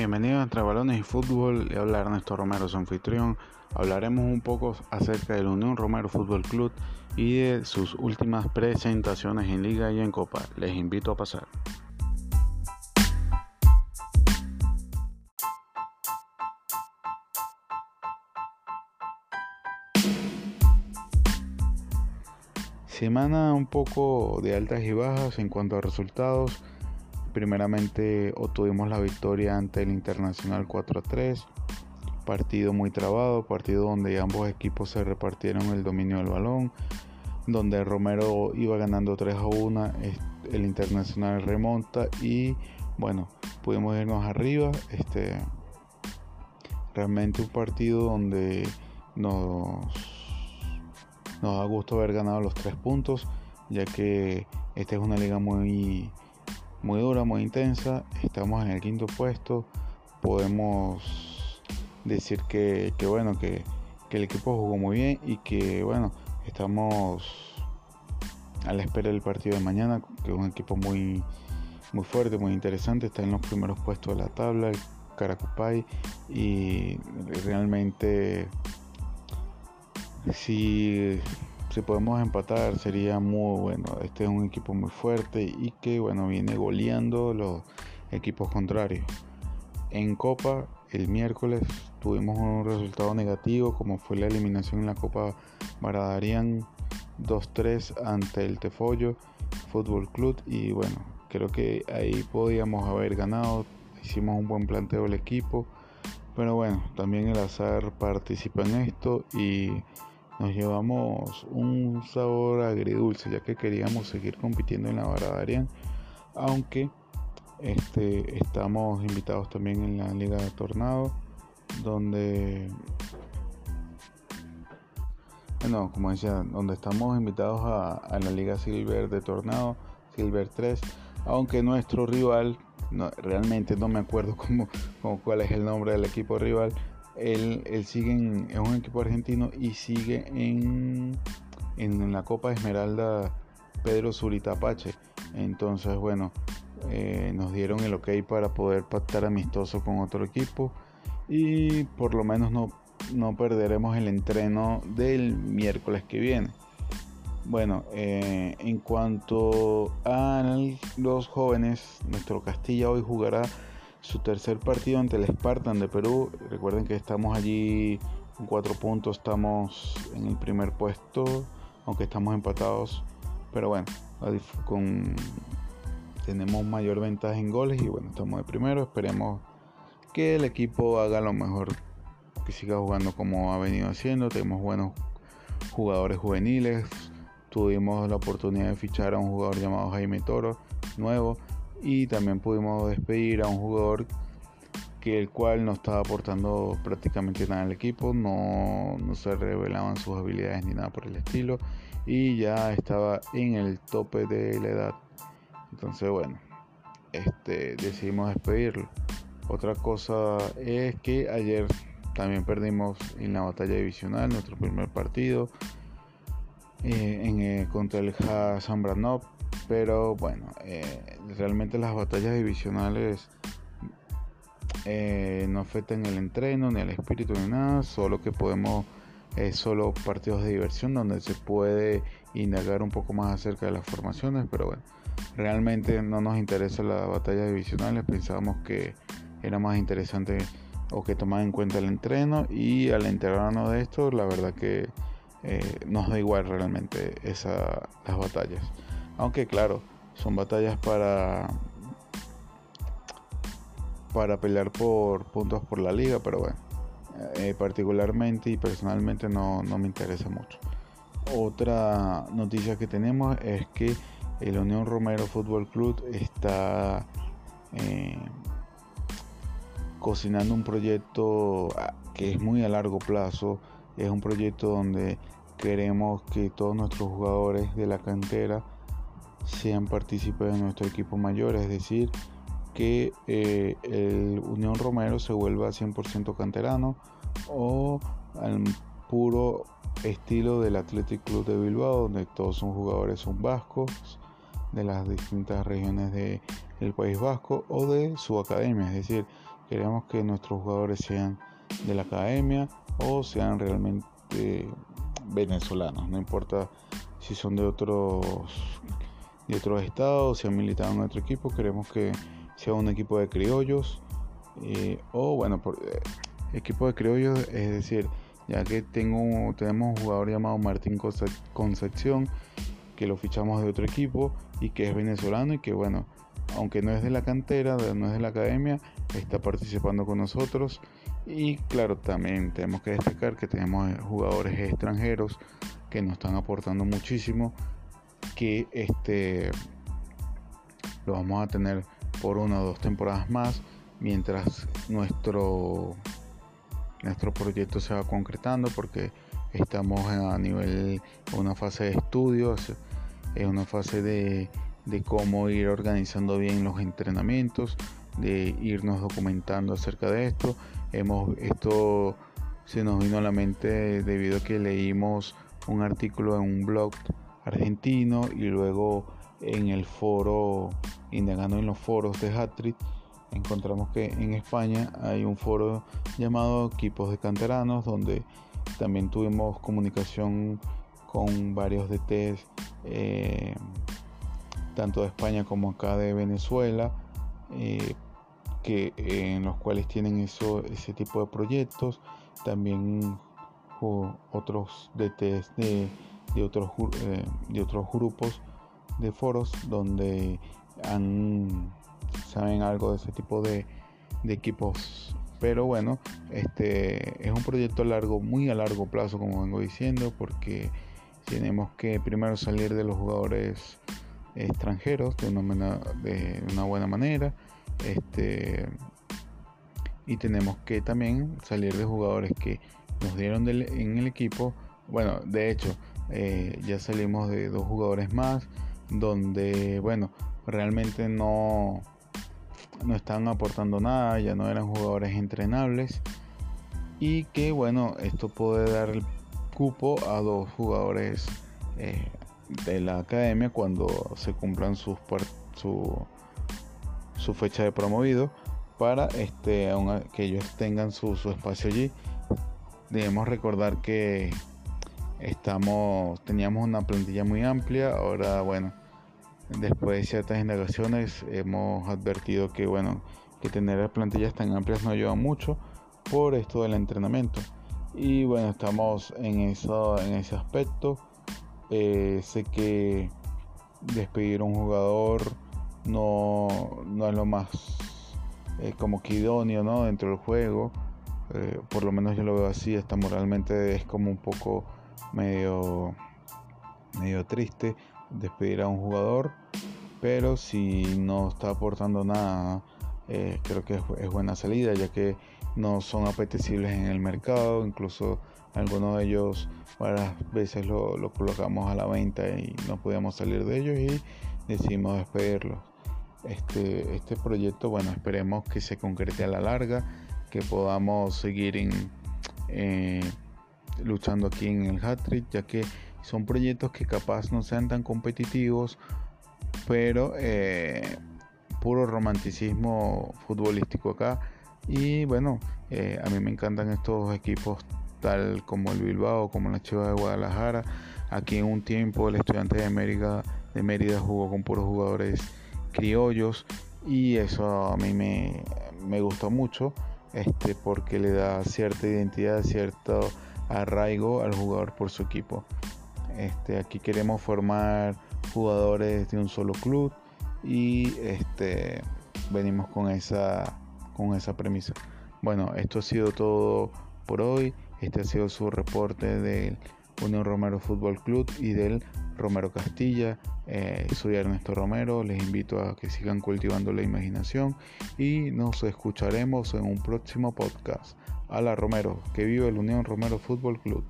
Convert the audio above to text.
Bienvenidos a Entre Balones y Fútbol, le habla Ernesto Romero, su anfitrión. Hablaremos un poco acerca de la Unión Romero Fútbol Club y de sus últimas presentaciones en Liga y en Copa. Les invito a pasar. Semana un poco de altas y bajas en cuanto a resultados. Primeramente obtuvimos la victoria ante el Internacional 4 a 3. Partido muy trabado, partido donde ambos equipos se repartieron el dominio del balón, donde Romero iba ganando 3 a 1, el Internacional remonta y bueno, pudimos irnos arriba. Este, realmente un partido donde nos nos da gusto haber ganado los tres puntos, ya que esta es una liga muy, muy dura, muy intensa. Estamos en el quinto puesto. Podemos decir que, bueno, que, el equipo jugó muy bien y que bueno, estamos a la espera del partido de mañana, que es un equipo muy, muy fuerte, muy interesante. Está en los primeros puestos de la tabla, el Caracupay, y realmente si, si podemos empatar sería muy bueno. Este es un equipo muy fuerte y que bueno viene goleando los equipos contrarios. En Copa el miércoles tuvimos un resultado negativo como fue la eliminación en la Copa Baradarian 2-3 ante el Tefollo Fútbol Club y bueno, creo que ahí podíamos haber ganado, hicimos un buen planteo del equipo, pero bueno, también el azar participa en esto y nos llevamos un sabor agridulce ya que queríamos seguir compitiendo en la Baradarian aunque este, estamos invitados también en la Liga de Tornado donde bueno como decía donde estamos invitados a, la Liga Silver de Tornado Silver 3 aunque nuestro rival realmente no me acuerdo cómo, cuál es el nombre del equipo rival él, sigue en, es un equipo argentino y sigue en, en la Copa Esmeralda Pedro Suritapache. Entonces, bueno, eh, nos dieron el ok para poder pactar amistoso con otro equipo y por lo menos no, no perderemos el entreno del miércoles que viene. Bueno, eh, en cuanto a los jóvenes, nuestro Castilla hoy jugará su tercer partido ante el Spartan de Perú. Recuerden que estamos allí con cuatro puntos, estamos en el primer puesto, aunque estamos empatados. Pero bueno, tenemos mayor ventaja en goles y bueno, estamos de primero. Esperemos que el equipo haga lo mejor, que siga jugando como ha venido haciendo. Tenemos buenos jugadores juveniles. Tuvimos la oportunidad de fichar a un jugador llamado Jaime Toro, nuevo y también pudimos despedir a un jugador que el cual no estaba aportando prácticamente nada al equipo, no, no, se revelaban sus habilidades ni nada por el estilo y ya estaba en el tope de la edad. Entonces bueno, este, decidimos despedirlo. Otra cosa es que ayer también perdimos en la batalla divisional nuestro primer partido eh, en, eh, contra el Hassan Branov pero bueno, eh, realmente las batallas divisionales eh, no afectan el entreno, ni el espíritu, ni nada. Solo que podemos, es solo partidos de diversión donde se puede indagar un poco más acerca de las formaciones. Pero bueno, realmente no nos interesa las batallas divisionales. Pensábamos que era más interesante o que tomar en cuenta el entreno. Y al enterarnos de esto, la verdad que eh, nos da igual realmente esa, las batallas. Aunque claro, son batallas para para pelear por puntos por la liga, pero bueno, eh, particularmente y personalmente no, me interesa mucho. Otra noticia que tenemos es que el Unión Romero Fútbol Club está eh, cocinando un proyecto ah, que es muy a largo plazo. Es un proyecto donde queremos que todos nuestros jugadores de la cantera sean partícipes de nuestro equipo mayor, es decir, que eh, el Unión Romero se vuelva 100% canterano o al puro estilo del Athletic Club de Bilbao, donde todos son jugadores son vascos de las distintas regiones del País Vasco o de su academia, es decir, Queremos que nuestros jugadores sean de la academia o sean realmente venezolanos, no importa si son de otros de otros estados, si han militado en otro equipo, queremos que sea un equipo de criollos eh, o bueno, por, eh, equipo de criollos, es decir, ya que tengo tenemos un jugador llamado Martín Concepción que lo fichamos de otro equipo y que es venezolano y que bueno, aunque no es de la cantera, no es de la academia, está participando con nosotros. Y claro, también tenemos que destacar que tenemos jugadores extranjeros que nos están aportando muchísimo, que este lo vamos a tener por una o dos temporadas más, mientras nuestro nuestro proyecto se va concretando, porque estamos a nivel una fase de estudios, es una fase de, de cómo ir organizando bien los entrenamientos, de irnos documentando acerca de esto. Hemos esto se nos vino a la mente debido a que leímos un artículo en un blog argentino y luego en el foro, indagando en los foros de Hattrick, encontramos que en España hay un foro llamado Equipos de Canteranos, donde también tuvimos comunicación con varios DTs, eh, tanto de España como acá de Venezuela, eh, que, en los cuales tienen eso, ese tipo de proyectos. También otros DTs de, de, otros, eh, de otros grupos de foros donde saben algo de ese tipo de, equipos pero bueno este es un proyecto largo muy a largo plazo como vengo diciendo porque tenemos que primero salir de los jugadores extranjeros de una, de una buena manera este y tenemos que también salir de jugadores que nos dieron en el equipo. Bueno, de hecho, eh, ya salimos de dos jugadores más, donde, bueno, realmente no, no están aportando nada, ya no eran jugadores entrenables. Y que, bueno, esto puede dar el cupo a dos jugadores eh, de la academia cuando se cumplan sus su, su fecha de promovido para este, que ellos tengan su, su espacio allí debemos recordar que estamos teníamos una plantilla muy amplia ahora bueno después de ciertas indagaciones hemos advertido que bueno que tener plantillas tan amplias no ayuda mucho por esto del entrenamiento. Y bueno estamos en eso en ese aspecto. Eh, sé que despedir a un jugador no, no es lo más eh, como que idóneo ¿no? dentro del juego. Eh, por lo menos yo lo veo así, hasta moralmente es como un poco medio, medio triste despedir a un jugador, pero si no está aportando nada, eh, creo que es, buena salida, ya que no son apetecibles en el mercado, incluso algunos de ellos varias veces lo, lo colocamos a la venta y no podíamos salir de ellos y decidimos despedirlos. Este, este proyecto, bueno, esperemos que se concrete a la larga que podamos seguir en, eh, luchando aquí en el hat-trick, ya que son proyectos que capaz no sean tan competitivos, pero eh, puro romanticismo futbolístico acá. Y bueno, eh, a mí me encantan estos equipos tal como el Bilbao, como la Chiva de Guadalajara. Aquí en un tiempo el estudiante de Mérida, de Mérida jugó con puros jugadores criollos y eso a mí me, me gustó mucho este, porque le da cierta identidad, cierto arraigo al jugador por su equipo. Este, aquí queremos formar jugadores de un solo club y este, venimos con esa, con esa premisa. Bueno, esto ha sido todo por hoy. Este ha sido su reporte del Unión Romero Fútbol Club y del Romero Castilla. Eh, soy Ernesto Romero, les invito a que sigan cultivando la imaginación y nos escucharemos en un próximo podcast. A la Romero, que vive el Unión Romero Fútbol Club.